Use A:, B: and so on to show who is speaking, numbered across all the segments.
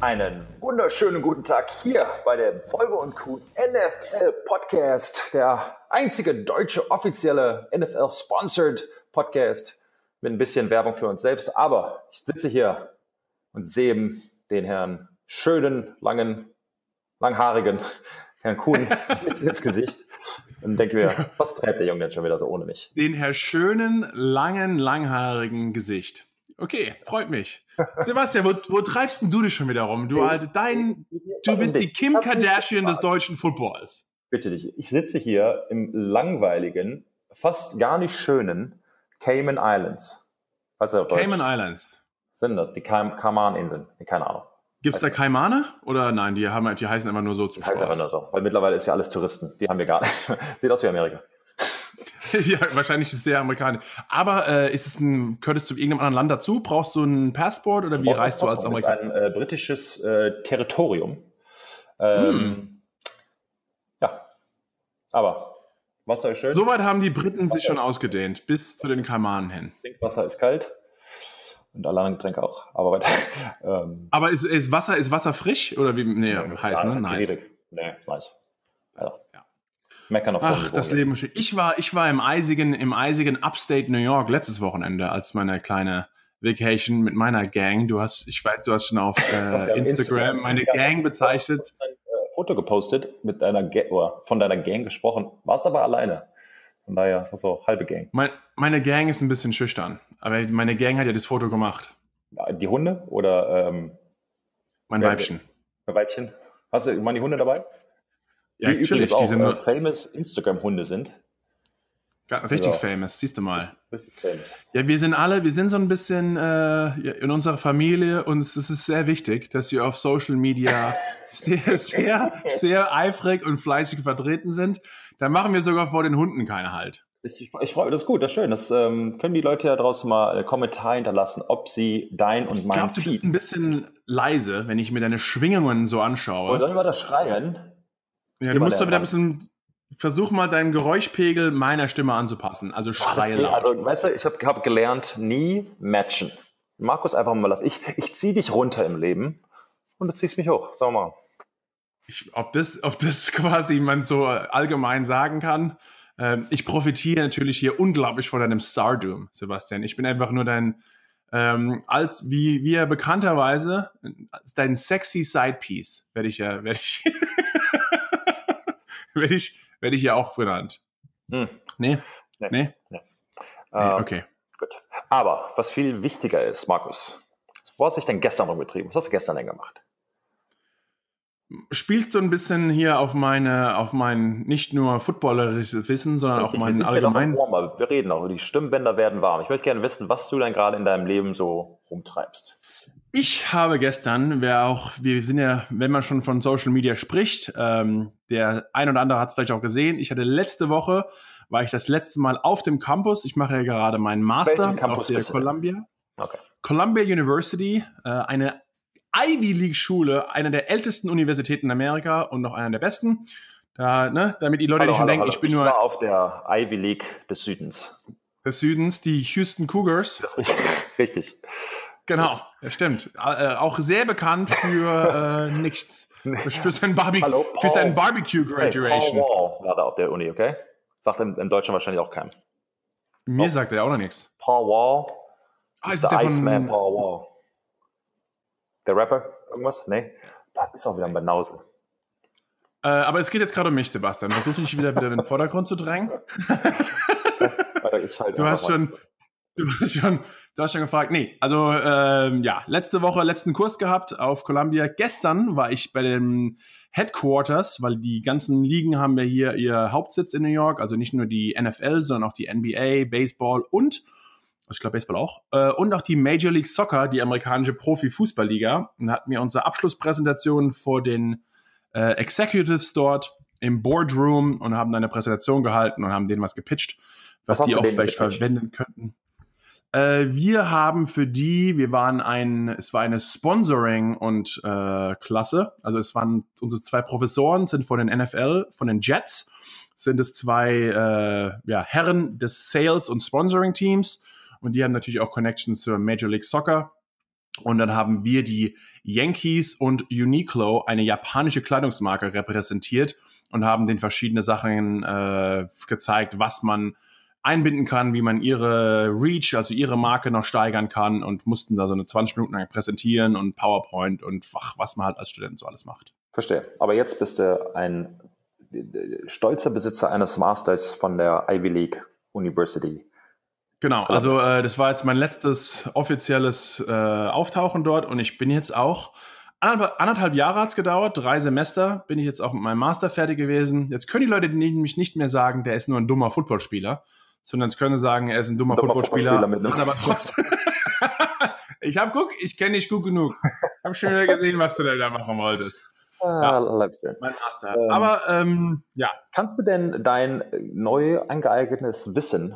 A: Einen wunderschönen guten Tag hier bei dem Volvo und Kuhn NFL Podcast, der einzige deutsche offizielle NFL sponsored Podcast mit ein bisschen Werbung für uns selbst. Aber ich sitze hier und sehe den Herrn schönen, langen, langhaarigen Herrn Kuhn ins Gesicht und denke mir, was treibt der Junge denn schon wieder so ohne mich?
B: Den Herr schönen, langen, langhaarigen Gesicht. Okay, freut mich. Sebastian, wo, wo treibst denn du dich schon wieder rum? Du alte, dein, du bist die Kim Kardashian des deutschen Footballs.
A: Bitte dich. Ich sitze hier im langweiligen, fast gar nicht schönen Cayman Islands.
B: Was ist Cayman Islands.
A: Sind das die Kaiman-Inseln? Keine Ahnung.
B: Gibt es da Kaimane? Oder nein, die, haben, die heißen einfach nur so zum die Spaß? Heißen nur so,
A: weil mittlerweile ist ja alles Touristen. Die haben wir gar nicht. Sieht aus wie Amerika.
B: ja, wahrscheinlich ist es sehr amerikanisch. Aber äh, ist es ein, gehörtest du irgendeinem anderen Land dazu? Brauchst du ein Passport oder wie reist du als Amerikaner?
A: Das ist ein äh, britisches äh, Territorium. Ähm, hm. Ja, aber Wasser ist schön.
B: Soweit haben die Briten Wasser sich schon ausgedehnt, bis zu den Kaimanen hin.
A: Wasser ist kalt und alle anderen Getränke auch. Aber weiter.
B: Ähm, aber ist, ist, Wasser ist Wasser frisch oder wie? Nee, ja, heiß, ne?
A: Nice. Nee, nice.
B: Also, ja. Meckern auf Ach, das Leben. Ich war, ich war im eisigen, im eisigen Upstate New York letztes Wochenende als meine kleine Vacation mit meiner Gang. Du hast, ich weiß, du hast schon auf, äh, auf Instagram, Instagram, meine ja, Gang bezeichnet. Du hast ein
A: äh, Foto gepostet mit deiner Ga oder von deiner Gang gesprochen. Warst aber alleine. Von daher, so halbe Gang.
B: Mein, meine Gang ist ein bisschen schüchtern, aber meine Gang hat ja das Foto gemacht.
A: Die Hunde oder ähm,
B: mein Weibchen?
A: Mein Weibchen. Hast du die Hunde dabei?
B: Ja, die natürlich.
A: Auch, äh, famous Instagram-Hunde sind.
B: Ja, richtig also, famous, siehst du mal. Richtig famous. Ja, wir sind alle, wir sind so ein bisschen äh, in unserer Familie und es ist sehr wichtig, dass wir auf Social Media sehr, sehr, sehr eifrig und fleißig vertreten sind. Da machen wir sogar vor den Hunden keine Halt.
A: Ich, ich freue mich, das ist gut, das ist schön. Das ähm, können die Leute ja draußen mal einen Kommentar hinterlassen, ob sie dein und mein Ich glaube,
B: du bist ein bisschen leise, wenn ich mir deine Schwingungen so anschaue.
A: Oder sollen wir das schreien?
B: Ja, du musst doch wieder ein bisschen, versuch mal deinen Geräuschpegel meiner Stimme anzupassen. Also schreie laut.
A: Also, weißt du, ich habe hab gelernt, nie matchen. Markus, einfach mal lassen. Ich, ich zieh dich runter im Leben und du ziehst mich hoch. Sag mal
B: ich, ob, das, ob das quasi man so allgemein sagen kann. Ähm, ich profitiere natürlich hier unglaublich von deinem Stardom, Sebastian. Ich bin einfach nur dein, ähm, als wie wie er bekannterweise dein sexy Sidepiece werde ich ja werde ich werde ich werde ich ja auch genannt. Hm. Nee? Nee? nee? nee.
A: nee okay. Gut. Aber was viel wichtiger ist, Markus, wo hast du dich denn gestern rumgetrieben? Was hast du gestern denn gemacht?
B: Spielst du ein bisschen hier auf meine, auf mein nicht nur footballerisches Wissen, sondern auch meinen allgemeinen.
A: Wir reden auch, die Stimmbänder werden warm. Ich möchte gerne wissen, was du denn gerade in deinem Leben so rumtreibst.
B: Ich habe gestern, wer auch, wir sind ja, wenn man schon von Social Media spricht, ähm, der ein oder andere hat es vielleicht auch gesehen. Ich hatte letzte Woche, war ich das letzte Mal auf dem Campus. Ich mache ja gerade meinen Master auf der Columbia. Okay. Columbia University, äh, eine Ivy League Schule, einer der ältesten Universitäten in Amerika und noch einer der besten. Da, ne, damit die Leute hallo, nicht schon hallo, denken, hallo. ich bin
A: ich
B: nur.
A: war auf der Ivy League des Südens.
B: Des Südens, die Houston Cougars.
A: Richtig.
B: Genau, ja, stimmt. Äh, auch sehr bekannt für äh, nichts. Für sein, Barbe Hallo, für sein Barbecue Graduation.
A: Hey, Paul Wall war da auf der Uni, okay? Sagt im, im Deutschen wahrscheinlich auch keinem.
B: Mir oh. sagt er auch noch nichts.
A: Paul Wall. Ah, ist der Iceman Paul Wall. Der Rapper? Irgendwas? Nee. Das ist auch wieder ein Banause.
B: Äh, aber es geht jetzt gerade um mich, Sebastian. Versuch dich wieder wieder in den Vordergrund zu drängen. du hast schon, du hast schon, du hast schon gefragt. Nee, also ähm, ja, letzte Woche letzten Kurs gehabt auf Columbia. Gestern war ich bei den Headquarters, weil die ganzen Ligen haben ja hier ihr Hauptsitz in New York. Also nicht nur die NFL, sondern auch die NBA, Baseball und ich glaube Baseball auch, äh, und auch die Major League Soccer, die amerikanische Profi-Fußballliga. Und hatten wir unsere Abschlusspräsentation vor den äh, Executives dort im Boardroom und haben eine Präsentation gehalten und haben denen was gepitcht, was, was die auch vielleicht verwenden könnten. Äh, wir haben für die, wir waren ein, es war eine Sponsoring und äh, Klasse. Also es waren unsere zwei Professoren sind von den NFL, von den Jets, sind es zwei äh, ja, Herren des Sales und Sponsoring Teams und die haben natürlich auch Connections zur Major League Soccer. Und dann haben wir die Yankees und Uniqlo, eine japanische Kleidungsmarke, repräsentiert und haben den verschiedene Sachen äh, gezeigt, was man einbinden kann, wie man ihre Reach, also ihre Marke noch steigern kann und mussten da so eine 20 Minuten lang präsentieren und PowerPoint und ach, was man halt als Student so alles macht.
A: Verstehe. Aber jetzt bist du ein stolzer Besitzer eines Masters von der Ivy League University.
B: Genau, also äh, das war jetzt mein letztes offizielles äh, Auftauchen dort und ich bin jetzt auch anderthalb, anderthalb Jahre hat es gedauert, drei Semester bin ich jetzt auch mit meinem Master fertig gewesen. Jetzt können die Leute nämlich nicht mehr sagen, der ist nur ein dummer Footballspieler, sondern es können sagen, er ist ein dummer, dummer Footballspieler, aber trotzdem. ich habe guck, ich kenne dich gut genug. Ich habe schon wieder gesehen, was du da machen wolltest.
A: Ah, ja,
B: mein Master. Ähm, aber ähm, ja.
A: Kannst du denn dein neu angeeignetes Wissen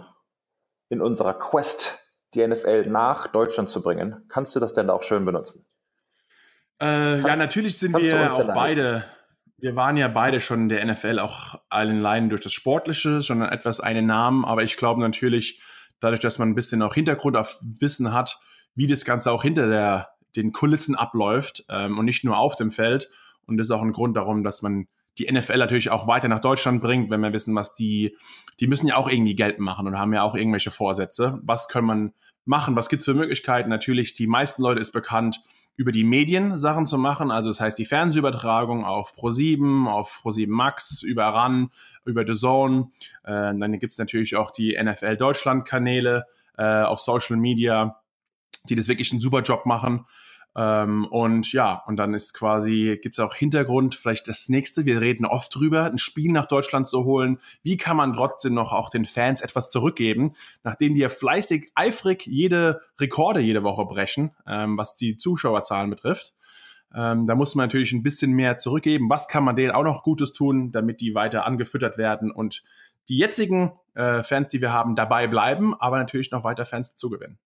A: in unserer Quest, die NFL nach Deutschland zu bringen, kannst du das denn auch schön benutzen?
B: Äh, ja, natürlich sind wir auch beide, wir waren ja beide schon in der NFL auch allen allein durch das Sportliche, schon etwas einen Namen, aber ich glaube natürlich, dadurch, dass man ein bisschen auch Hintergrund auf Wissen hat, wie das Ganze auch hinter der, den Kulissen abläuft ähm, und nicht nur auf dem Feld. Und das ist auch ein Grund darum, dass man die NFL natürlich auch weiter nach Deutschland bringt, wenn wir wissen, was die, die müssen ja auch irgendwie Geld machen und haben ja auch irgendwelche Vorsätze. Was kann man machen? Was gibt's für Möglichkeiten? Natürlich, die meisten Leute ist bekannt, über die Medien Sachen zu machen. Also das heißt die Fernsehübertragung auf Pro7, auf Pro7 Max, über RAN, über The Zone. Äh, dann gibt's natürlich auch die NFL Deutschland Kanäle äh, auf Social Media, die das wirklich einen super Job machen. Ähm, und ja, und dann ist quasi, gibt es auch Hintergrund, vielleicht das nächste, wir reden oft drüber, ein Spiel nach Deutschland zu holen. Wie kann man trotzdem noch auch den Fans etwas zurückgeben, nachdem ja fleißig, eifrig jede Rekorde jede Woche brechen, ähm, was die Zuschauerzahlen betrifft. Ähm, da muss man natürlich ein bisschen mehr zurückgeben. Was kann man denen auch noch Gutes tun, damit die weiter angefüttert werden und die jetzigen äh, Fans, die wir haben, dabei bleiben, aber natürlich noch weiter Fans zugewinnen.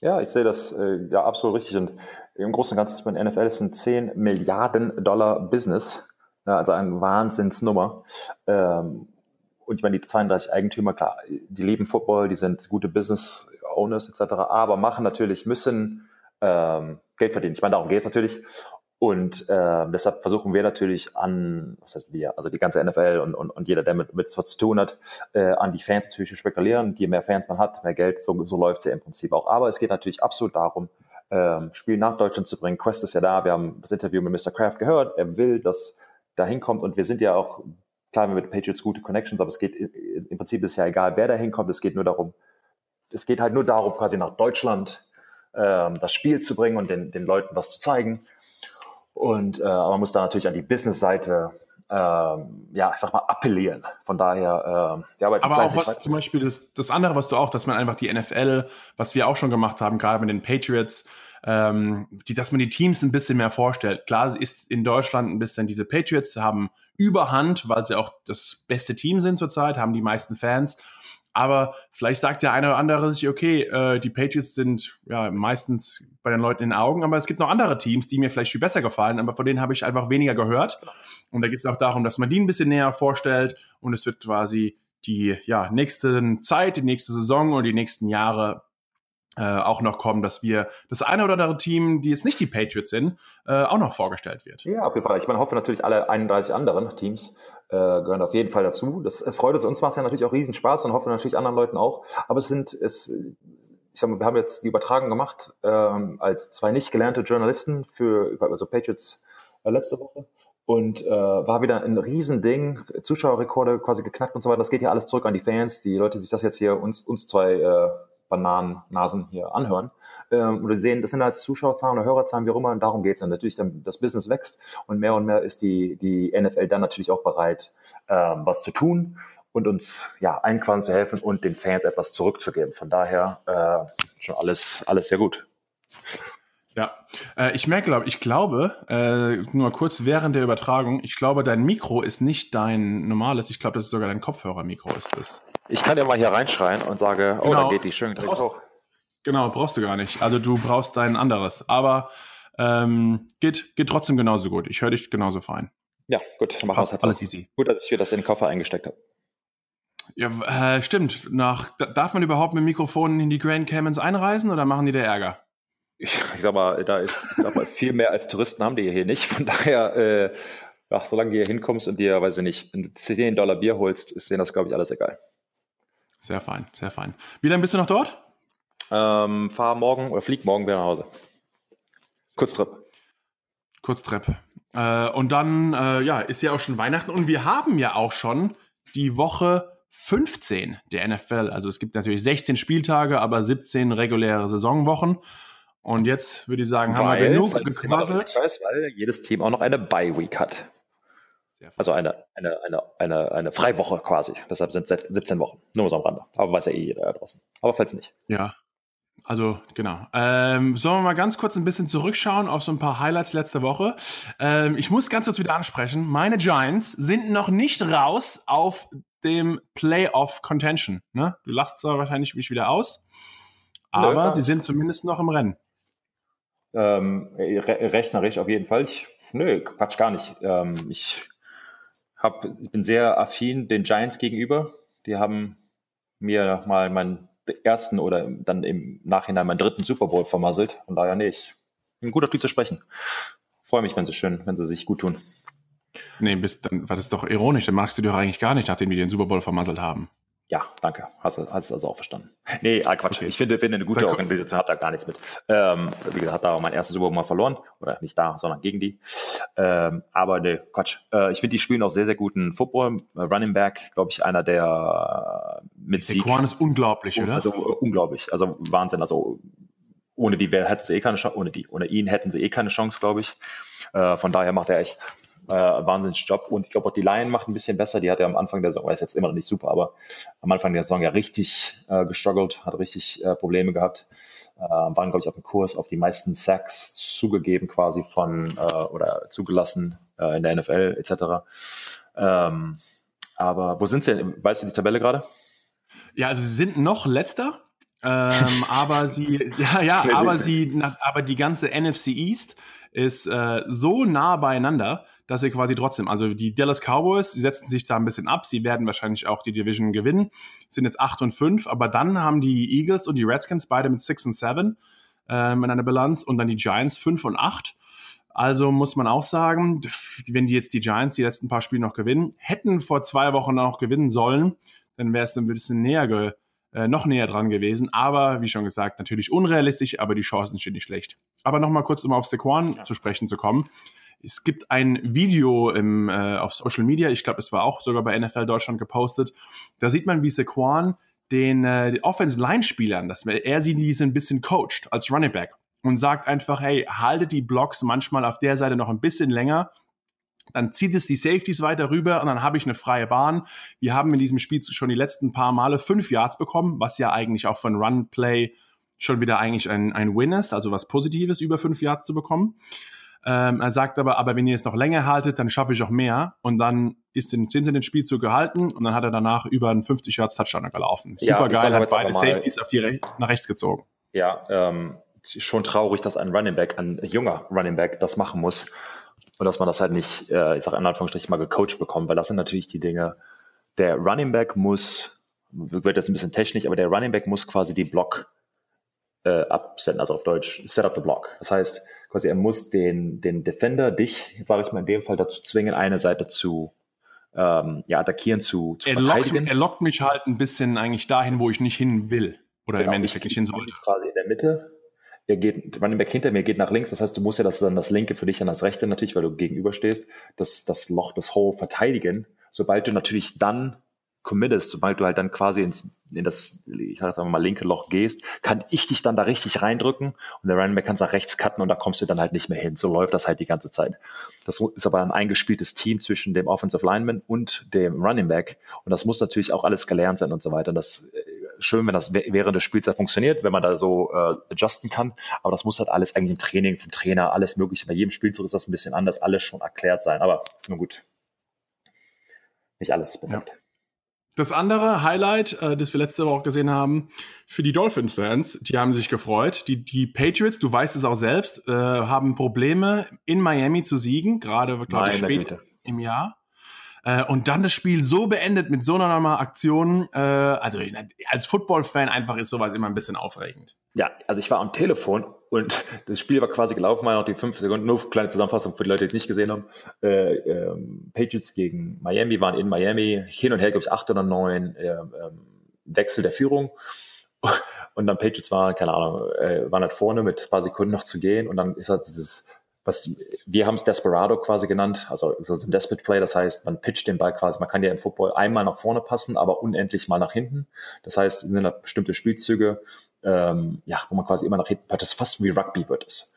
A: Ja, ich sehe das äh, ja absolut richtig. Und im Großen und Ganzen, ich meine, NFL ist ein 10 Milliarden Dollar Business, also eine Wahnsinnsnummer. Ähm, und ich meine, die 32 Eigentümer, klar, die leben Football, die sind gute Business Owners etc., aber machen natürlich, müssen ähm, Geld verdienen. Ich meine, darum geht es natürlich. Und äh, deshalb versuchen wir natürlich an, was heißt wir, also die ganze NFL und, und, und jeder, der mit, mit was zu tun hat, äh, an die Fans natürlich zu spekulieren. Je mehr Fans man hat, mehr Geld, so, so läuft es ja im Prinzip auch. Aber es geht natürlich absolut darum, ähm, Spiel nach Deutschland zu bringen. Quest ist ja da, wir haben das Interview mit Mr. Kraft gehört, er will, dass da hinkommt und wir sind ja auch, klar, wir mit Patriots gute Connections, aber es geht, im Prinzip ist ja egal, wer da hinkommt, es geht nur darum, es geht halt nur darum, quasi nach Deutschland ähm, das Spiel zu bringen und den, den Leuten was zu zeigen. Und äh, aber man muss da natürlich an die Business-Seite ähm, ja, ich sag mal, appellieren. Von daher, äh,
B: die arbeiten Aber auch was weiter. zum Beispiel das, das andere, was du auch, dass man einfach die NFL, was wir auch schon gemacht haben, gerade mit den Patriots, ähm, die, dass man die Teams ein bisschen mehr vorstellt. Klar ist in Deutschland ein bisschen diese Patriots haben Überhand, weil sie auch das beste Team sind zurzeit, haben die meisten Fans. Aber vielleicht sagt der eine oder andere sich, okay, äh, die Patriots sind ja meistens bei den Leuten in den Augen, aber es gibt noch andere Teams, die mir vielleicht viel besser gefallen, aber von denen habe ich einfach weniger gehört. Und da geht es auch darum, dass man die ein bisschen näher vorstellt und es wird quasi die ja, nächste Zeit, die nächste Saison und die nächsten Jahre äh, auch noch kommen, dass wir das eine oder andere Team, die jetzt nicht die Patriots sind, äh, auch noch vorgestellt wird.
A: Ja, auf jeden Fall. Ich meine, hoffe natürlich alle 31 anderen Teams äh, gehören auf jeden Fall dazu. Das, es freut uns, uns macht es ja natürlich auch riesen Spaß und hoffe natürlich anderen Leuten auch. Aber es sind, es, ich sag mal, wir haben jetzt die Übertragung gemacht ähm, als zwei nicht gelernte Journalisten für also Patriots äh, letzte Woche und äh, war wieder ein Riesending, Zuschauerrekorde quasi geknackt und so weiter. Das geht ja alles zurück an die Fans, die Leute, die sich das jetzt hier uns uns zwei äh, Bananennasen hier anhören. Ähm, oder sehen, das sind als Zuschauerzahlen oder Hörerzahlen, wie auch immer, und darum geht's dann. Natürlich, dann, das Business wächst und mehr und mehr ist die, die NFL dann natürlich auch bereit, ähm, was zu tun und uns ja einquasi zu helfen und den Fans etwas zurückzugeben. Von daher äh, schon alles, alles sehr gut.
B: Ja, äh, ich merke, glaube ich, glaube, äh, nur kurz während der Übertragung, ich glaube, dein Mikro ist nicht dein normales, ich glaube, das ist sogar dein Kopfhörermikro ist es.
A: Ich kann ja mal hier reinschreien und sage, oh, genau. dann geht die schön direkt hoch.
B: Genau, brauchst du gar nicht. Also du brauchst dein anderes. Aber ähm, geht, geht trotzdem genauso gut. Ich höre dich genauso fein.
A: Ja, gut,
B: dann mach Passt, alles easy.
A: Gut, dass ich mir das in den Koffer eingesteckt habe.
B: Ja, äh, stimmt. Nach, darf man überhaupt mit Mikrofonen in die Grand Caymans einreisen oder machen die da Ärger?
A: Ich, ich sag mal, da ist sag mal, viel mehr als Touristen haben die hier nicht. Von daher, äh, ach, solange du hier hinkommst und dir, weiß ich nicht, ein 10 Dollar Bier holst, ist denen das, glaube ich, alles egal.
B: Sehr fein, sehr fein. Wie lange bist du noch dort?
A: Ähm, fahr morgen oder flieg morgen wieder nach Hause. Kurztrip.
B: Kurztrip. Äh, und dann, äh, ja, ist ja auch schon Weihnachten und wir haben ja auch schon die Woche 15 der NFL. Also es gibt natürlich 16 Spieltage, aber 17 reguläre Saisonwochen. Und jetzt würde ich sagen, haben weil, wir genug gequasselt.
A: Weiß, weil jedes Team auch noch eine Bye-Week hat. Also eine, eine, eine, eine, eine Freiwoche quasi. Deshalb sind es 17 Wochen. Nur so am Rande. Aber weiß ja eh jeder da draußen. Aber falls nicht.
B: Ja. Also, genau. Ähm, sollen wir mal ganz kurz ein bisschen zurückschauen auf so ein paar Highlights letzte Woche? Ähm, ich muss ganz kurz wieder ansprechen. Meine Giants sind noch nicht raus auf dem Playoff Contention. Ne? Du lachst zwar wahrscheinlich mich wieder aus, aber Nö, sie sind zumindest noch im Rennen.
A: Ähm, re rechnerisch auf jeden Fall. Ich, nö, Quatsch gar nicht. Ähm, ich, hab, ich bin sehr affin den Giants gegenüber. Die haben mir mal meinen ersten oder dann im Nachhinein meinen dritten Super Bowl vermasselt. Von daher, nee, ich bin gut auf die zu sprechen. Freue mich, wenn sie schön, wenn sie sich gut tun.
B: Nee, bist, dann war das doch ironisch. Dann magst du dich doch eigentlich gar nicht, nachdem die den Super Bowl vermasselt haben.
A: Ja, danke. Hast du hast also auch verstanden. Nee, ah, Quatsch. Okay. Ich finde, finde eine gute Danke. Organisation hat da gar nichts mit. Ähm, wie gesagt, hat da auch mein erstes Super mal verloren. Oder nicht da, sondern gegen die. Ähm, aber nee, Quatsch. Äh, ich finde, die spielen auch sehr, sehr guten Football. Äh, Running Back, glaube ich, einer der äh, mit
B: Sieg. Der ist unglaublich, oder?
A: Also uh, unglaublich. Also Wahnsinn. Also ohne die hätten sie eh keine Chance, ohne die, ohne ihn hätten sie eh keine Chance, glaube ich. Äh, von daher macht er echt äh, Wahnsinnsjob. Und ich glaube auch die Lion macht ein bisschen besser. Die hat ja am Anfang der Saison, ist jetzt immer noch nicht super, aber am Anfang der Saison ja richtig äh, gestruggelt, hat richtig äh, Probleme gehabt. Äh, waren, glaube ich, auf dem Kurs auf die meisten Sacks zugegeben quasi von äh, oder zugelassen äh, in der NFL etc. Ähm, aber wo sind sie denn? Weißt du die Tabelle gerade?
B: Ja, also sie sind noch letzter, ähm, aber sie, ja, ja, aber sie, aber die ganze NFC East ist äh, so nah beieinander, dass sie quasi trotzdem, also die Dallas Cowboys, sie setzen sich da ein bisschen ab, sie werden wahrscheinlich auch die Division gewinnen, sind jetzt 8 und 5, aber dann haben die Eagles und die Redskins beide mit 6 und 7 ähm, in einer Bilanz und dann die Giants 5 und 8. Also muss man auch sagen, wenn die jetzt die Giants die letzten paar Spiele noch gewinnen, hätten vor zwei Wochen noch gewinnen sollen, dann wäre es ein bisschen näher ge äh, noch näher dran gewesen. Aber wie schon gesagt, natürlich unrealistisch, aber die Chancen stehen nicht schlecht. Aber nochmal kurz, um auf Sequan ja. zu sprechen zu kommen. Es gibt ein Video im, äh, auf Social Media, ich glaube, es war auch sogar bei NFL Deutschland gepostet. Da sieht man, wie Sequan den, äh, den Offense-Line-Spielern, dass er sie diese ein bisschen coacht als Running Back und sagt einfach, hey, haltet die Blocks manchmal auf der Seite noch ein bisschen länger. Dann zieht es die Safeties weiter rüber und dann habe ich eine freie Bahn. Wir haben in diesem Spiel schon die letzten paar Male fünf Yards bekommen, was ja eigentlich auch von Run Play schon wieder eigentlich ein, ein Win ist, also was Positives über fünf Yards zu bekommen. Ähm, er sagt aber, aber wenn ihr es noch länger haltet, dann schaffe ich auch mehr. Und dann ist den, sind sie den Spielzug gehalten und dann hat er danach über einen 50 Yards Touchdown gelaufen. Ja, Super geil, hat beide Safeties auf die Re nach rechts gezogen.
A: Ja, ähm, schon traurig, dass ein Running Back, ein junger Running Back das machen muss. Und dass man das halt nicht, äh, ich sage in Anführungsstrichen mal gecoacht bekommt, weil das sind natürlich die Dinge, der Running Back muss, wird jetzt ein bisschen technisch, aber der Running Back muss quasi die Block äh, absenden, also auf Deutsch, set up the block. Das heißt, quasi er muss den, den Defender, dich, sage ich mal in dem Fall, dazu zwingen, eine Seite zu ähm, ja, attackieren, zu, zu
B: er verteidigen. Lockt, er lockt mich halt ein bisschen eigentlich dahin, wo ich nicht hin will. Oder genau, im Endeffekt nicht hin sollte.
A: Quasi in der Mitte. Er geht, Running Back hinter mir geht nach links. Das heißt, du musst ja das dann das linke für dich an das rechte natürlich, weil du gegenüberstehst, das, das Loch, das Hole verteidigen. Sobald du natürlich dann committest, sobald du halt dann quasi ins, in das, ich sag mal, linke Loch gehst, kann ich dich dann da richtig reindrücken und der Running Back kann es nach rechts cutten und da kommst du dann halt nicht mehr hin. So läuft das halt die ganze Zeit. Das ist aber ein eingespieltes Team zwischen dem Offensive Lineman und dem Running Back und das muss natürlich auch alles gelernt sein und so weiter. Und das äh, schön, wenn das während des Spiels funktioniert, wenn man da so äh, adjusten kann. Aber das muss halt alles eigentlich im Training vom Trainer, alles mögliche. Bei jedem Spielzug ist das ein bisschen anders, alles schon erklärt sein. Aber nun gut, nicht alles ist perfekt. Ja.
B: Das andere Highlight, äh, das wir letzte Woche gesehen haben, für die Dolphins-Fans, die haben sich gefreut. Die, die Patriots, du weißt es auch selbst, äh, haben Probleme in Miami zu siegen, gerade, glaube ich, spät Güte. im Jahr. Äh, und dann das Spiel so beendet mit so einer Aktion. Äh, also als Football-Fan einfach ist sowas immer ein bisschen aufregend.
A: Ja, also ich war am Telefon und das Spiel war quasi gelaufen, mal noch die fünf Sekunden, nur kleine Zusammenfassung für die Leute, die es nicht gesehen haben. Äh, ähm, Patriots gegen Miami waren in Miami, hin und her, glaube ich, acht oder neun äh, ähm, Wechsel der Führung. Und dann Patriots war, keine Ahnung, äh, waren halt vorne mit ein paar Sekunden noch zu gehen und dann ist halt dieses, was wir haben es Desperado quasi genannt, also so ein Desperate Play, das heißt, man pitcht den Ball quasi, man kann ja im Football einmal nach vorne passen, aber unendlich mal nach hinten. Das heißt, es sind da bestimmte Spielzüge, ähm, ja, wo man quasi immer nach hinten, das fast wie Rugby wird es.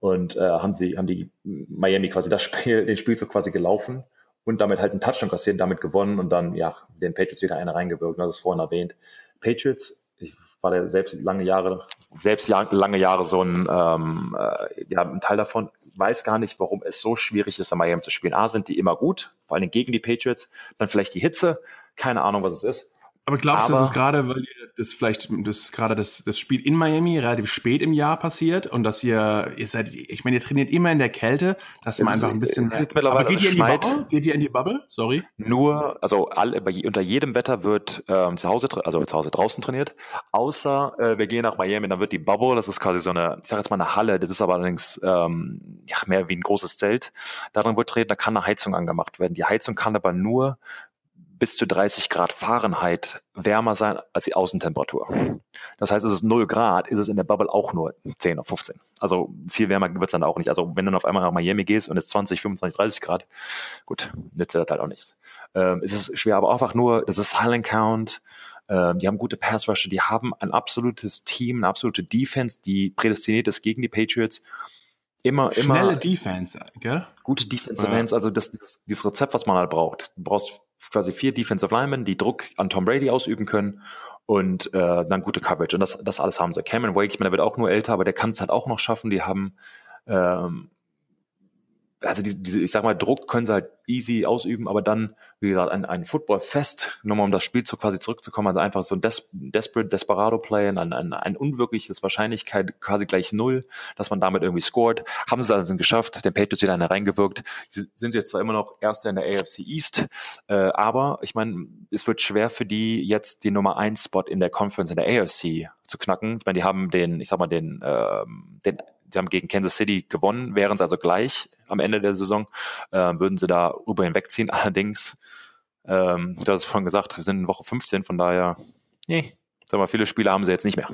A: Und äh, haben sie, haben die Miami quasi das Spiel, den Spielzug quasi gelaufen und damit halt einen Touchdown kassiert, damit gewonnen und dann, ja, den Patriots wieder eine reingewirkt, das ist vorhin erwähnt. Patriots, ich war der selbst lange Jahre, selbst lange Jahre so ein, ähm, äh, ja, ein Teil davon, weiß gar nicht, warum es so schwierig ist, in Miami zu spielen. A, sind die immer gut, vor allem gegen die Patriots, dann vielleicht die Hitze, keine Ahnung, was es ist.
B: Aber glaubst du, das ist gerade, weil das vielleicht das gerade das, das Spiel in Miami relativ spät im Jahr passiert und dass ihr, ihr seid, ich meine, ihr trainiert immer in der Kälte, dass man einfach ein bisschen.
A: Ist jetzt mittlerweile
B: aber geht ihr in die Bubble? Geht ihr in die Bubble? Sorry.
A: Nur, also alle, bei, unter jedem Wetter wird ähm, zu Hause, also zu Hause draußen trainiert, außer äh, wir gehen nach Miami, dann wird die Bubble, das ist quasi so eine, ich sag jetzt mal eine Halle, das ist aber allerdings ähm, ja, mehr wie ein großes Zelt. Darin wird trainiert, da kann eine Heizung angemacht werden. Die Heizung kann aber nur bis zu 30 Grad Fahrenheit wärmer sein als die Außentemperatur. Das heißt, es ist 0 Grad, ist es in der Bubble auch nur 10 oder 15. Also viel wärmer wird es dann auch nicht. Also wenn du dann auf einmal nach Miami gehst und es 20, 25, 30 Grad, gut, nützt das halt auch nichts. Ähm, es ist schwer, aber einfach nur, das ist Silent Count, ähm, die haben gute Pass Rusher, die haben ein absolutes Team, eine absolute Defense, die prädestiniert ist gegen die Patriots immer, immer.
B: Schnelle Defense, gell?
A: Gute Defensive. Ends, also das, dieses, dieses Rezept, was man halt braucht. Du brauchst quasi vier Defensive Linemen, die Druck an Tom Brady ausüben können und äh, dann gute Coverage. Und das, das alles haben sie. Cameron Wake, ich meine, der wird auch nur älter, aber der kann es halt auch noch schaffen. Die haben ähm, also diese, diese, ich sag mal, Druck können sie halt easy ausüben, aber dann, wie gesagt, ein, ein Football-Fest, nochmal um das Spiel zu quasi zurückzukommen, also einfach so ein Des Desperate Desperado-Play, ein, ein, ein unwirkliches Wahrscheinlichkeit quasi gleich null, dass man damit irgendwie scored. Haben sie also geschafft, den Patriots wieder eine reingewirkt. Sie sind jetzt zwar immer noch Erster in der AFC East, äh, aber ich meine, es wird schwer für die jetzt den Nummer 1 Spot in der Conference in der AFC zu knacken. Ich meine, die haben den, ich sag mal, den, ähm, den sie haben gegen Kansas City gewonnen, wären sie also gleich am Ende der Saison, äh, würden sie da über hinwegziehen. Allerdings, ähm, du hast es vorhin gesagt, wir sind in Woche 15, von daher, nee, sag mal, viele Spiele haben sie jetzt nicht mehr.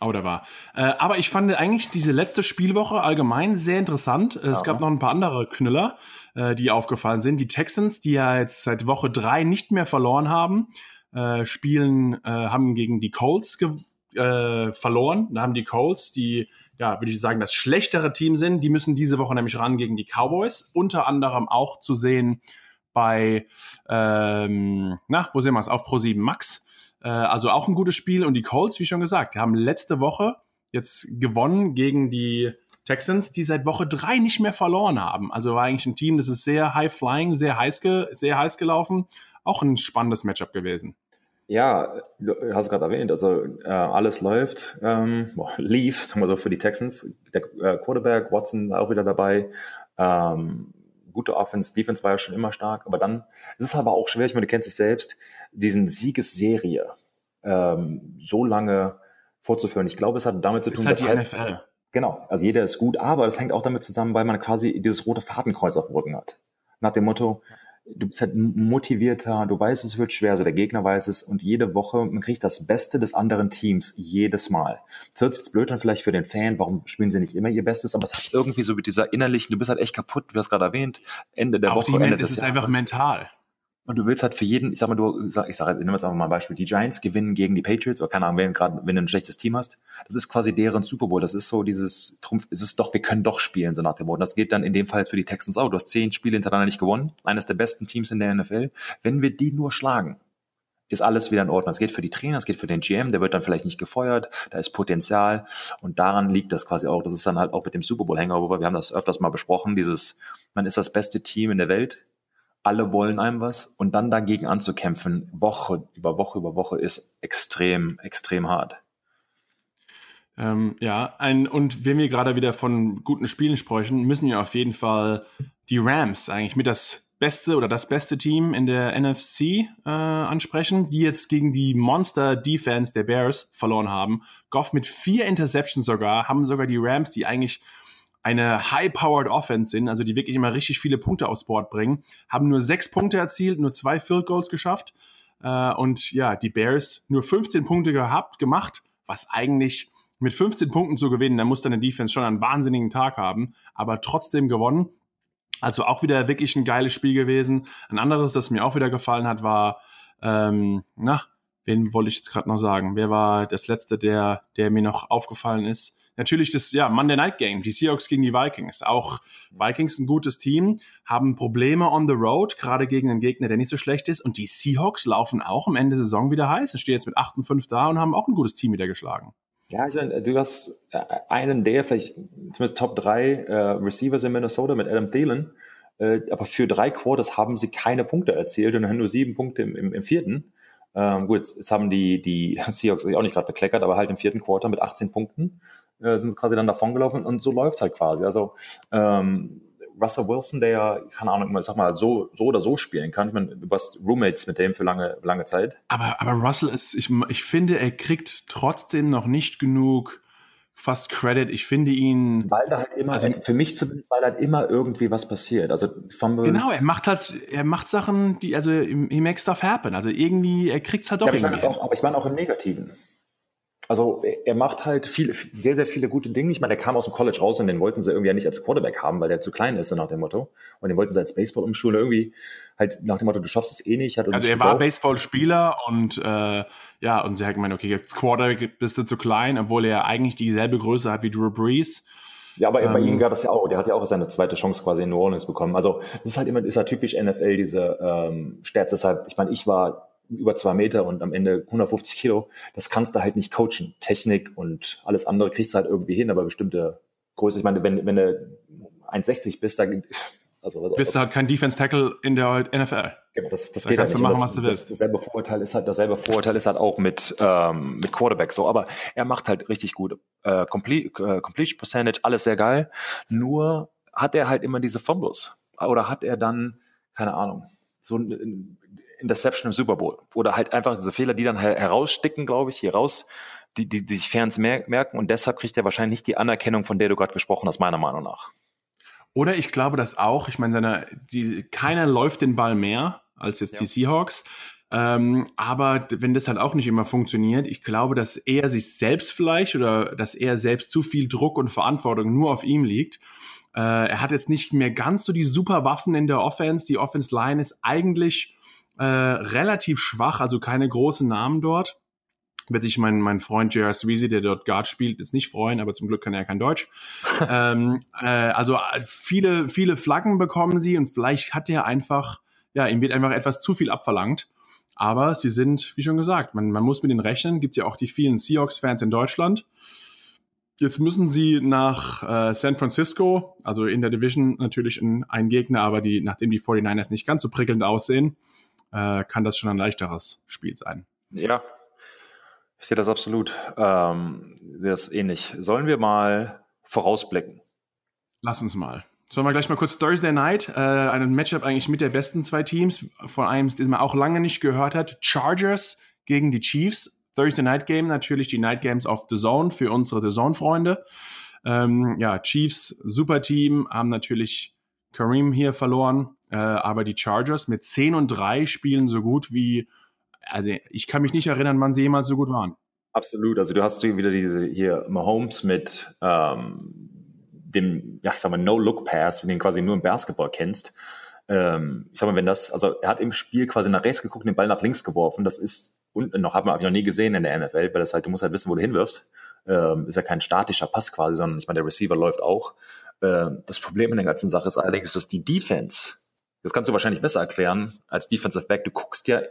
B: Oh, da war. Äh, aber ich fand eigentlich diese letzte Spielwoche allgemein sehr interessant. Es ja. gab noch ein paar andere Knüller, äh, die aufgefallen sind. Die Texans, die ja jetzt seit Woche drei nicht mehr verloren haben, äh, spielen, äh, haben gegen die Colts äh, verloren. Da haben die Colts, die ja, würde ich sagen, das schlechtere Team sind. Die müssen diese Woche nämlich ran gegen die Cowboys. Unter anderem auch zu sehen bei, ähm, na, wo sehen wir es? Auf Pro7 Max. Äh, also auch ein gutes Spiel. Und die Colts, wie schon gesagt, haben letzte Woche jetzt gewonnen gegen die Texans, die seit Woche drei nicht mehr verloren haben. Also war eigentlich ein Team, das ist sehr high flying, sehr heiß, sehr heiß gelaufen. Auch ein spannendes Matchup gewesen.
A: Ja, du hast gerade erwähnt, also äh, alles läuft, ähm, boah, lief, sagen wir so, für die Texans. Der äh, Quarterback, Watson auch wieder dabei. Ähm, gute Offense, Defense war ja schon immer stark, aber dann es ist aber auch schwer, ich meine, du kennst es selbst, diesen Siegesserie ähm, so lange vorzuführen. Ich glaube, es hat damit zu tun,
B: dass halt, NFL.
A: Genau, also jeder ist gut, aber das hängt auch damit zusammen, weil man quasi dieses rote Fadenkreuz auf dem Rücken hat. Nach dem Motto, du bist halt motivierter, du weißt, es wird schwer, also der Gegner weiß es und jede Woche, man kriegt das Beste des anderen Teams jedes Mal. Das hört sich jetzt blöd an vielleicht für den Fan, warum spielen sie nicht immer ihr Bestes, aber es hat irgendwie so mit dieser innerlichen, du bist halt echt kaputt, du hast gerade erwähnt, Ende der
B: Auch
A: Woche, Ende
B: des Es ist einfach mental.
A: Und du willst halt für jeden, ich sag mal, du, ich sag, ich nehme jetzt einfach mal ein Beispiel, die Giants gewinnen gegen die Patriots, oder keine Ahnung, wenn, gerade, wenn du ein schlechtes Team hast. Das ist quasi deren Super Bowl. Das ist so dieses Trumpf, es ist doch, wir können doch spielen, so nach dem Motto. Das geht dann in dem Fall jetzt für die Texans auch. Du hast zehn Spiele hintereinander nicht gewonnen. Eines der besten Teams in der NFL. Wenn wir die nur schlagen, ist alles wieder in Ordnung. Es geht für die Trainer, es geht für den GM, der wird dann vielleicht nicht gefeuert, da ist Potenzial und daran liegt das quasi auch. Das ist dann halt auch mit dem Super Bowl Hangover, wir haben das öfters mal besprochen, dieses, man ist das beste Team in der Welt, alle wollen einem was und dann dagegen anzukämpfen, Woche über Woche über Woche, ist extrem, extrem hart.
B: Ähm, ja, ein, und wenn wir gerade wieder von guten Spielen sprechen, müssen wir auf jeden Fall die Rams eigentlich mit das beste oder das beste Team in der NFC äh, ansprechen, die jetzt gegen die Monster Defense der Bears verloren haben. Goff mit vier Interceptions sogar, haben sogar die Rams, die eigentlich eine high-powered Offense sind, also die wirklich immer richtig viele Punkte aufs Board bringen, haben nur sechs Punkte erzielt, nur zwei Field Goals geschafft. Äh, und ja, die Bears nur 15 Punkte gehabt, gemacht, was eigentlich mit 15 Punkten zu gewinnen, da muss deine Defense schon einen wahnsinnigen Tag haben, aber trotzdem gewonnen. Also auch wieder wirklich ein geiles Spiel gewesen. Ein anderes, das mir auch wieder gefallen hat, war, ähm, na, wen wollte ich jetzt gerade noch sagen? Wer war das letzte, der, der mir noch aufgefallen ist? Natürlich das, ja, Monday Night Game, die Seahawks gegen die Vikings. Auch Vikings ein gutes Team, haben Probleme on the road, gerade gegen einen Gegner, der nicht so schlecht ist. Und die Seahawks laufen auch am Ende der Saison wieder heiß. Sie stehen jetzt mit 8 und 5 da und haben auch ein gutes Team wieder geschlagen.
A: Ja, ich meine, du hast äh, einen der vielleicht zumindest Top 3 äh, Receivers in Minnesota mit Adam Thielen, äh, aber für drei Quarters haben sie keine Punkte erzielt und haben nur sieben Punkte im, im, im vierten. Ähm, gut, jetzt, jetzt, haben die, die Seahawks auch nicht gerade bekleckert, aber halt im vierten Quarter mit 18 Punkten äh, sind sie quasi dann davongelaufen und so läuft halt quasi. Also ähm, Russell Wilson, der ja, keine Ahnung, ich sag mal, so, so oder so spielen kann. Ich meine, du warst Roommates mit dem für lange, lange Zeit.
B: Aber, aber Russell ist, ich, ich finde, er kriegt trotzdem noch nicht genug fast Credit. Ich finde ihn.
A: Weil da halt immer, also, für mich zumindest, weil halt immer irgendwie was passiert. Also
B: Fumbles. Genau, er macht halt, er macht Sachen, die, also he makes stuff happen. Also irgendwie, er kriegt es halt doch
A: ja, irgendwie. Auch, aber ich meine auch im Negativen. Also er macht halt viel, sehr, sehr viele gute Dinge. Ich meine, der kam aus dem College raus und den wollten sie irgendwie ja nicht als Quarterback haben, weil der zu klein ist, so nach dem Motto. Und den wollten sie als Baseball umschulen. Irgendwie halt nach dem Motto, du schaffst es eh nicht.
B: Hat also er war Baseballspieler und äh, ja, und sie hat gemeint, okay, jetzt Quarterback bist du zu klein, obwohl er eigentlich dieselbe Größe hat wie Drew Brees.
A: Ja, aber ähm, bei ihm gab es ja auch, der hat ja auch seine zweite Chance quasi in New Orleans bekommen. Also das ist halt immer, ist halt typisch NFL, diese ähm, Stats. Deshalb, ich meine, ich war über zwei Meter und am Ende 150 Kilo, das kannst du halt nicht coachen. Technik und alles andere kriegst du halt irgendwie hin, aber bestimmte Größe, ich meine, wenn, wenn du 1,60 bist, da
B: also, bist du halt kein Defense Tackle in der NFL.
A: Genau, das, das da geht kannst halt
B: du machen, was du willst.
A: Dasselbe Vorurteil ist halt, dasselbe Vorurteil ist halt auch mit, ähm, mit Quarterback so, aber er macht halt richtig gut. Äh, Complete, äh, Completion Percentage, alles sehr geil. Nur hat er halt immer diese Fumbles. Oder hat er dann, keine Ahnung, so ein Interception im Super Bowl. Oder halt einfach diese Fehler, die dann heraussticken, glaube ich, hier raus, die, die, die sich Fans merken und deshalb kriegt er wahrscheinlich nicht die Anerkennung, von der du gerade gesprochen hast, meiner Meinung nach.
B: Oder ich glaube das auch. Ich meine, seine, die, keiner läuft den Ball mehr als jetzt ja. die Seahawks. Ähm, aber wenn das halt auch nicht immer funktioniert, ich glaube, dass er sich selbst vielleicht oder dass er selbst zu viel Druck und Verantwortung nur auf ihm liegt. Äh, er hat jetzt nicht mehr ganz so die super Waffen in der Offense. Die Offense Line ist eigentlich äh, relativ schwach, also keine großen Namen dort. Wird sich mein, mein Freund J.R. Sweezy, der dort Guard spielt, jetzt nicht freuen, aber zum Glück kann er ja kein Deutsch. ähm, äh, also äh, viele, viele Flaggen bekommen sie und vielleicht hat er einfach, ja, ihm wird einfach etwas zu viel abverlangt. Aber sie sind, wie schon gesagt, man, man muss mit ihnen rechnen. Gibt ja auch die vielen Seahawks-Fans in Deutschland. Jetzt müssen sie nach äh, San Francisco, also in der Division natürlich ein, ein Gegner, aber die, nachdem die 49ers nicht ganz so prickelnd aussehen, äh, kann das schon ein leichteres Spiel sein.
A: Ja, ich sehe das absolut. Ähm, sehe das ähnlich. Sollen wir mal vorausblicken?
B: Lass uns mal. Sollen wir gleich mal kurz Thursday Night, äh, ein Matchup eigentlich mit der besten zwei Teams, von einem, den man auch lange nicht gehört hat. Chargers gegen die Chiefs. Thursday Night Game, natürlich die Night Games of The Zone für unsere The Zone-Freunde. Ähm, ja, Chiefs, super Team, haben natürlich Kareem hier verloren. Äh, aber die Chargers mit 10 und 3 spielen so gut wie, also ich kann mich nicht erinnern, wann sie jemals so gut waren.
A: Absolut. Also du hast wieder diese hier Mahomes mit ähm, dem, ja, ich sag mal, No-Look-Pass, den du quasi nur im Basketball kennst. Ähm, ich sag mal, wenn das, also er hat im Spiel quasi nach rechts geguckt, den Ball nach links geworfen. Das ist und noch habe hab ich noch nie gesehen in der NFL, weil das halt, du musst halt wissen, wo du hinwirfst. Ähm, ist ja kein statischer Pass quasi, sondern ich meine, der Receiver läuft auch. Ähm, das Problem in der ganzen Sache ist allerdings, dass die Defense das kannst du wahrscheinlich besser erklären als Defensive Back. Du guckst ja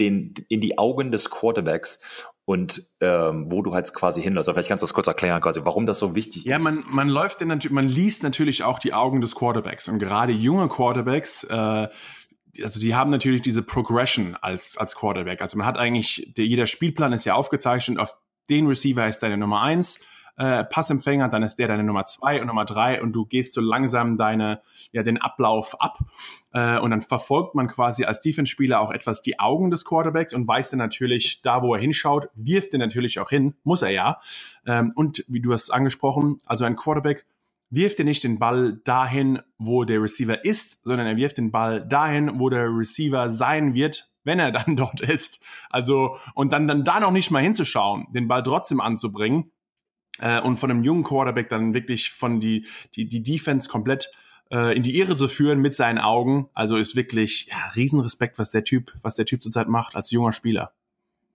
A: den, in die Augen des Quarterbacks und ähm, wo du halt quasi hinläufst. Vielleicht kannst du das kurz erklären, quasi, warum das so wichtig
B: ja,
A: ist.
B: Ja, man, man läuft in, man liest natürlich auch die Augen des Quarterbacks und gerade junge Quarterbacks, äh, also sie haben natürlich diese Progression als, als Quarterback. Also man hat eigentlich, der, jeder Spielplan ist ja aufgezeichnet, auf den Receiver ist deine Nummer eins äh, Passempfänger, dann ist der deine Nummer zwei und Nummer drei und du gehst so langsam deine, ja, den Ablauf ab. Äh, und dann verfolgt man quasi als Defense-Spieler auch etwas die Augen des Quarterbacks und weiß dann natürlich, da wo er hinschaut, wirft er natürlich auch hin, muss er ja. Ähm, und wie du hast angesprochen, also ein Quarterback wirft er nicht den Ball dahin, wo der Receiver ist, sondern er wirft den Ball dahin, wo der Receiver sein wird, wenn er dann dort ist. Also, und dann, dann da noch nicht mal hinzuschauen, den Ball trotzdem anzubringen äh, und von einem jungen Quarterback dann wirklich von die, die, die Defense komplett äh, in die Irre zu führen mit seinen Augen. Also ist wirklich ja, Riesenrespekt, was der Typ, was der Typ zurzeit macht als junger Spieler.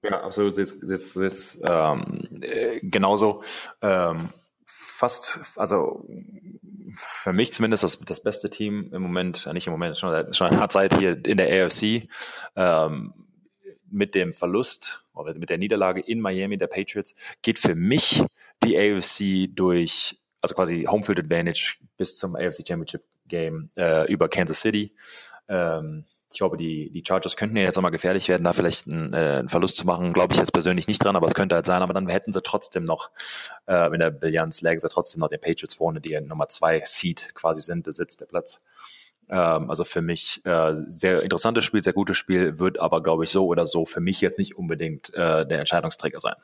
A: Ja, absolut. Das, das ähm, äh, genauso. Ähm, fast, also für mich zumindest das, das beste Team im Moment, nicht im Moment, schon, schon eine Zeit hier in der AFC. Ähm, mit dem Verlust oder mit der Niederlage in Miami der Patriots geht für mich die AFC durch, also quasi Homefield Advantage bis zum AFC Championship Game äh, über Kansas City. Ähm, ich glaube, die, die Chargers könnten ja jetzt nochmal gefährlich werden, da vielleicht einen, äh, einen Verlust zu machen. Glaube ich jetzt persönlich nicht dran, aber es könnte halt sein. Aber dann hätten sie trotzdem noch, äh, in der Bilanz lägen sie trotzdem noch den Patriots vorne, die ja Nummer zwei Seed quasi sind, der Sitz, der Platz. Ähm, also für mich äh, sehr interessantes Spiel, sehr gutes Spiel, wird aber, glaube ich, so oder so für mich jetzt nicht unbedingt äh, der Entscheidungsträger sein.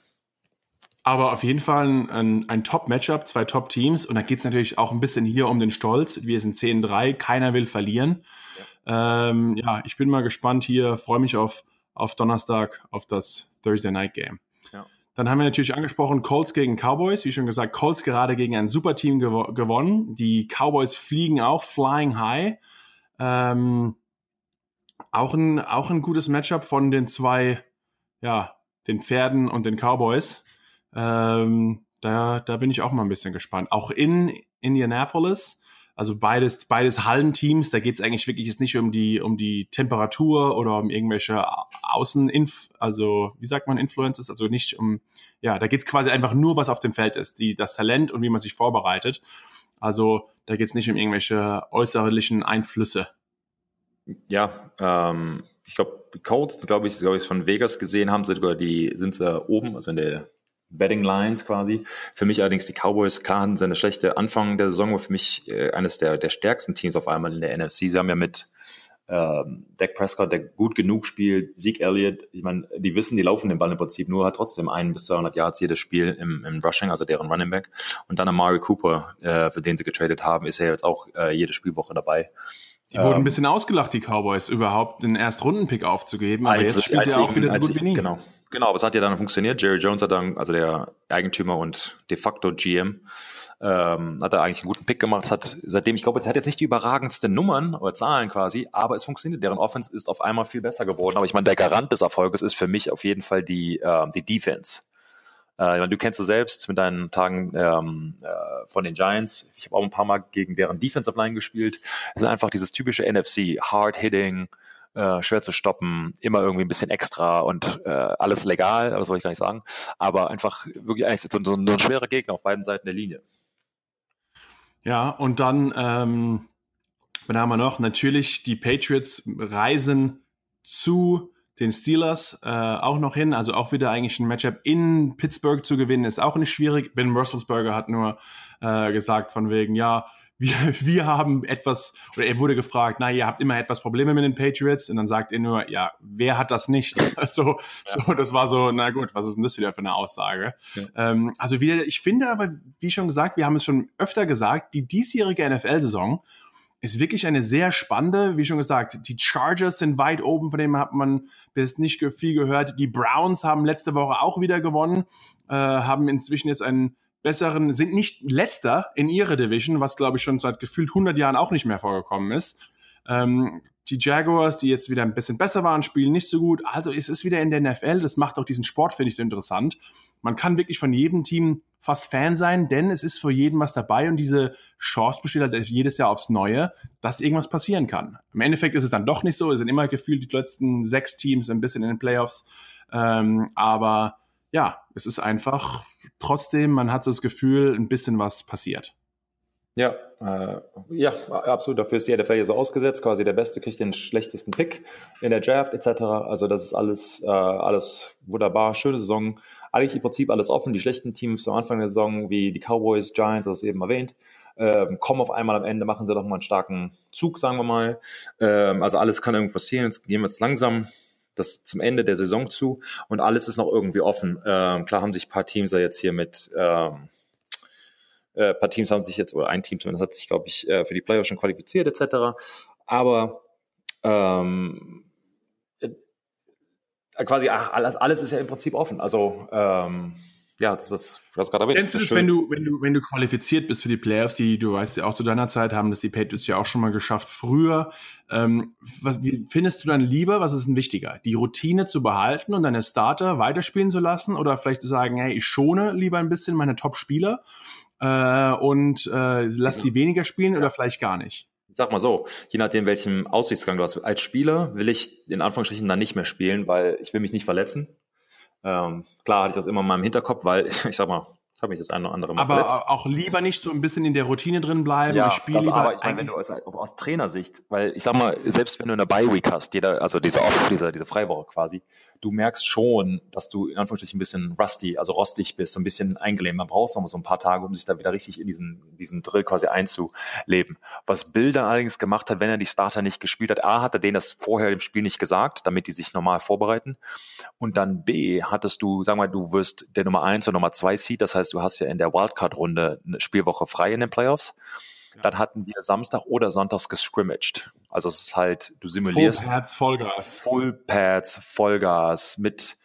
B: Aber auf jeden Fall ein, ein, Top-Matchup, zwei Top-Teams. Und da geht es natürlich auch ein bisschen hier um den Stolz. Wir sind 10-3, keiner will verlieren. Ja. Ähm, ja, ich bin mal gespannt hier, freue mich auf, auf Donnerstag, auf das Thursday Night Game. Ja. Dann haben wir natürlich angesprochen, Colts gegen Cowboys. Wie schon gesagt, Colts gerade gegen ein Superteam gew gewonnen. Die Cowboys fliegen auch flying high. Ähm, auch, ein, auch ein gutes Matchup von den zwei, ja, den Pferden und den Cowboys. Ähm, da, da bin ich auch mal ein bisschen gespannt. Auch in Indianapolis, also beides, beides Hallenteams, da geht es eigentlich wirklich jetzt nicht um die, um die Temperatur oder um irgendwelche Außeninf, also wie sagt man, Influences, also nicht um, ja, da geht es quasi einfach nur, was auf dem Feld ist, die, das Talent und wie man sich vorbereitet. Also da geht es nicht um irgendwelche äußerlichen Einflüsse.
A: Ja, ähm, ich glaube, Codes, glaube ich, glaube ich, von Vegas gesehen haben, sind sogar die, sind sie oben, also in der Betting Lines quasi. Für mich allerdings die Cowboys, klar hatten eine schlechte Anfang der Saison, war für mich äh, eines der, der stärksten Teams auf einmal in der NFC. Sie haben ja mit ähm, Dak Prescott, der gut genug spielt, Zeke Elliott, ich meine, die wissen, die laufen den Ball im Prinzip nur, hat trotzdem ein bis 200 Yards jedes Spiel im, im Rushing, also deren Running Back. Und dann Amari Cooper, äh, für den sie getradet haben, ist ja jetzt auch äh, jede Spielwoche dabei.
B: Die wurden ein ähm, bisschen ausgelacht, die Cowboys, überhaupt den Erstrunden-Pick aufzugeben, aber als, jetzt spielt er auch wieder so gut wie nie.
A: Genau. genau, aber es hat ja dann funktioniert. Jerry Jones hat dann, also der Eigentümer und de facto GM, ähm, hat er eigentlich einen guten Pick gemacht. Es hat, seitdem, ich glaube, es hat jetzt nicht die überragendsten Nummern oder Zahlen quasi, aber es funktioniert. Deren Offense ist auf einmal viel besser geworden. Aber ich meine, der Garant des Erfolges ist für mich auf jeden Fall die, äh, die Defense. Äh, du kennst du selbst mit deinen Tagen ähm, äh, von den Giants. Ich habe auch ein paar Mal gegen deren Defensive Line gespielt. Es ist einfach dieses typische NFC, Hard Hitting, äh, schwer zu stoppen, immer irgendwie ein bisschen extra und äh, alles legal, das soll ich gar nicht sagen. Aber einfach wirklich so, so, so ein schwerer Gegner auf beiden Seiten der Linie.
B: Ja, und dann, ähm, dann haben wir noch natürlich die Patriots reisen zu den Steelers äh, auch noch hin. Also auch wieder eigentlich ein Matchup in Pittsburgh zu gewinnen, ist auch nicht schwierig. Ben Russelsberger hat nur äh, gesagt von wegen, ja, wir, wir haben etwas, oder er wurde gefragt, na, ihr habt immer etwas Probleme mit den Patriots. Und dann sagt er nur, ja, wer hat das nicht? Also, ja. so, das war so, na gut, was ist denn das wieder für eine Aussage? Ja. Ähm, also wieder, ich finde aber, wie schon gesagt, wir haben es schon öfter gesagt, die diesjährige NFL-Saison ist wirklich eine sehr spannende, wie schon gesagt, die Chargers sind weit oben, von dem hat man bis nicht viel gehört. Die Browns haben letzte Woche auch wieder gewonnen, äh, haben inzwischen jetzt einen besseren, sind nicht letzter in ihrer Division, was glaube ich schon seit gefühlt 100 Jahren auch nicht mehr vorgekommen ist. Ähm, die Jaguars, die jetzt wieder ein bisschen besser waren, spielen nicht so gut. Also es ist wieder in der NFL. Das macht auch diesen Sport, finde ich, so interessant. Man kann wirklich von jedem Team fast Fan sein, denn es ist für jeden was dabei und diese Chance besteht halt jedes Jahr aufs Neue, dass irgendwas passieren kann. Im Endeffekt ist es dann doch nicht so. Es sind immer gefühlt die letzten sechs Teams ein bisschen in den Playoffs. Ähm, aber ja, es ist einfach trotzdem, man hat so das Gefühl, ein bisschen was passiert.
A: Ja, äh, ja, absolut. Dafür ist die NFL hier so ausgesetzt. Quasi der Beste kriegt den schlechtesten Pick in der Draft etc. Also das ist alles, äh, alles wunderbar. Schöne Saison. Eigentlich im Prinzip alles offen. Die schlechten Teams am Anfang der Saison, wie die Cowboys, Giants, das eben erwähnt, ähm, kommen auf einmal am Ende, machen sie doch mal einen starken Zug, sagen wir mal. Ähm, also alles kann irgendwie passieren. Jetzt gehen wir jetzt langsam das zum Ende der Saison zu und alles ist noch irgendwie offen. Ähm, klar haben sich ein paar Teams ja jetzt hier mit ähm, äh, paar Teams haben sich jetzt, oder ein Team zumindest hat sich, glaube ich, äh, für die Playoffs schon qualifiziert, etc. Aber ähm, äh, quasi ach, alles, alles ist ja im Prinzip offen. Also ähm, ja, das ist,
B: das gerade erwähnt. Kennst du das, wenn du, wenn du, wenn du qualifiziert bist für die Playoffs, die, du weißt ja auch zu deiner Zeit, haben das die Patriots ja auch schon mal geschafft früher. Ähm, was, wie findest du dann lieber, was ist denn wichtiger? Die Routine zu behalten und deine Starter weiterspielen zu lassen oder vielleicht zu sagen, hey, ich schone lieber ein bisschen meine Top-Spieler äh, und äh, lass die weniger spielen oder vielleicht gar nicht?
A: Ich sag mal so, je nachdem, welchem Aussichtsgang du hast. Als Spieler will ich in Anführungsstrichen dann nicht mehr spielen, weil ich will mich nicht verletzen. Ähm, klar hatte ich das immer in meinem Hinterkopf, weil ich sag mal, ich habe mich das eine oder andere
B: Mal Aber verletzt. auch lieber nicht so ein bisschen in der Routine drin bleiben.
A: Ja, ich das, lieber aber ich meine, wenn du aus, aus Trainersicht, weil ich sag mal, selbst wenn du eine Bye-Week hast, jeder, also diese Off, diese, diese Freiwoche quasi, du merkst schon, dass du in Anführungsstrichen ein bisschen rusty, also rostig bist, so ein bisschen eingelähmt. Man braucht noch so ein paar Tage, um sich da wieder richtig in diesen, diesen Drill quasi einzuleben. Was Bill dann allerdings gemacht hat, wenn er die Starter nicht gespielt hat, A, hat er denen das vorher im Spiel nicht gesagt, damit die sich normal vorbereiten. Und dann B, hattest du, sagen wir mal, du wirst der Nummer eins oder Nummer zwei Seed, das heißt, du hast ja in der Wildcard-Runde eine Spielwoche frei in den Playoffs. Dann hatten wir Samstag oder Sonntags gescrimmaged. Also es ist halt, du simulierst.
B: Full Pads, Vollgas.
A: Full Pads, Vollgas mit,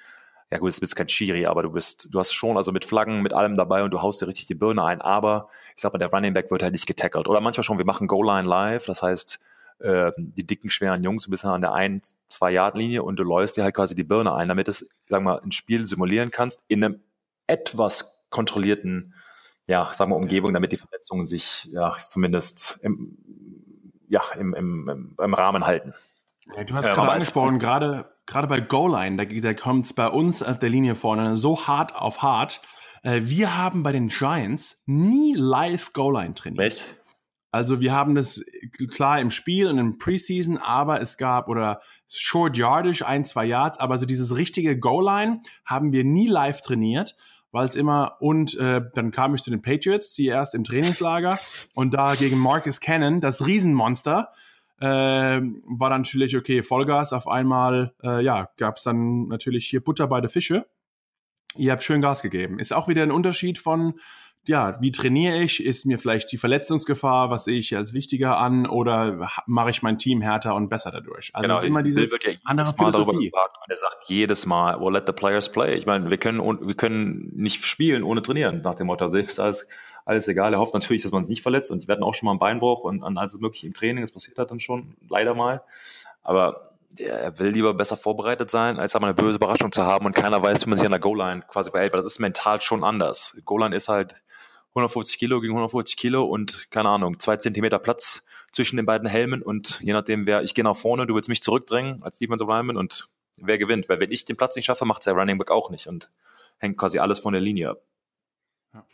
A: ja gut, du bist kein Schiri, aber du bist, du hast schon also mit Flaggen, mit allem dabei und du haust dir richtig die Birne ein. Aber ich sag mal, der Running Back wird halt nicht getackelt. Oder manchmal schon, wir machen Goal-Line live, das heißt, äh, die dicken, schweren Jungs, du bist an der ein, zwei Yard Linie und du läufst dir halt quasi die Birne ein, damit es, sagen wir mal, ein Spiel simulieren kannst in einem etwas kontrollierten ja, sagen wir, Umgebung, damit die Verletzungen sich ja zumindest im, ja, im, im, im Rahmen halten.
B: Ja, du hast äh, gerade angesprochen, gerade, gerade bei Goal-Line, da, da kommt es bei uns auf der Linie vorne so hart auf hart. Äh, wir haben bei den Giants nie live Goal-Line trainiert. Echt? Also wir haben das klar im Spiel und im Preseason, aber es gab oder Short Yardage, ein, zwei Yards, aber so dieses richtige Goal-Line haben wir nie live trainiert weil es immer und äh, dann kam ich zu den Patriots, die erst im Trainingslager und da gegen Marcus Cannon, das Riesenmonster, äh, war dann natürlich okay, Vollgas auf einmal, äh, ja, gab es dann natürlich hier Butter bei der Fische. Ihr habt schön Gas gegeben. Ist auch wieder ein Unterschied von ja, wie trainiere ich? Ist mir vielleicht die Verletzungsgefahr, was sehe ich als wichtiger an oder mache ich mein Team härter und besser dadurch?
A: Also genau, es ist immer dieses wird ja andere Mal Philosophie. und er sagt jedes Mal, well, let the players play. Ich meine, wir können, wir können nicht spielen ohne trainieren, nach dem Motto, selbst alles, alles egal. Er hofft natürlich, dass man sich nicht verletzt und die werden auch schon mal einen Beinbruch und an alles mögliche im Training, das passiert hat dann schon, leider mal. Aber er will lieber besser vorbereitet sein, als einmal eine böse Überraschung zu haben und keiner weiß, wie man sich an der Goal-Line quasi verhält, weil das ist mental schon anders. Goal-Line ist halt 150 Kilo gegen 150 Kilo und keine Ahnung, zwei Zentimeter Platz zwischen den beiden Helmen und je nachdem, wer, ich gehe nach vorne, du willst mich zurückdrängen als Defensive Lineman und wer gewinnt? Weil wenn ich den Platz nicht schaffe, macht der Running Back auch nicht und hängt quasi alles von der Linie ab.
B: Ja.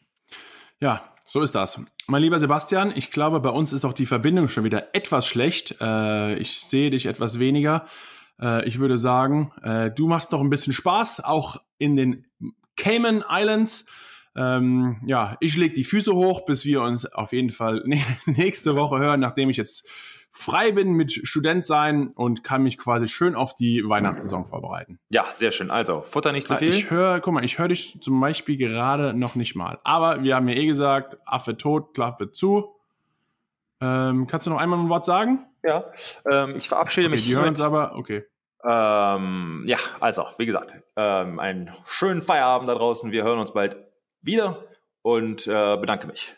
B: ja, so ist das. Mein lieber Sebastian, ich glaube, bei uns ist doch die Verbindung schon wieder etwas schlecht. Äh, ich sehe dich etwas weniger. Äh, ich würde sagen, äh, du machst doch ein bisschen Spaß, auch in den Cayman Islands. Ähm, ja, ich lege die Füße hoch, bis wir uns auf jeden Fall nächste Woche hören, nachdem ich jetzt frei bin mit Student sein und kann mich quasi schön auf die Weihnachtssaison vorbereiten.
A: Ja, sehr schön. Also, Futter nicht zu viel.
B: Ich höre, guck mal, ich höre dich zum Beispiel gerade noch nicht mal. Aber wir haben ja eh gesagt, Affe tot, Klappe zu. Ähm, kannst du noch einmal ein Wort sagen?
A: Ja, ähm, ich verabschiede
B: okay,
A: mich.
B: Die hören uns aber, okay.
A: Ähm, ja, also, wie gesagt, ähm, einen schönen Feierabend da draußen. Wir hören uns bald wieder und äh, bedanke mich.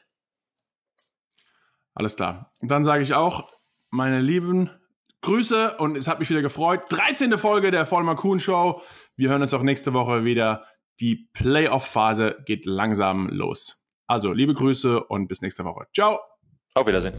B: Alles klar. Und dann sage ich auch, meine lieben Grüße und es hat mich wieder gefreut. 13. Folge der Vollmer Kuhn Show. Wir hören uns auch nächste Woche wieder. Die Playoff-Phase geht langsam los. Also, liebe Grüße und bis nächste Woche. Ciao.
A: Auf Wiedersehen.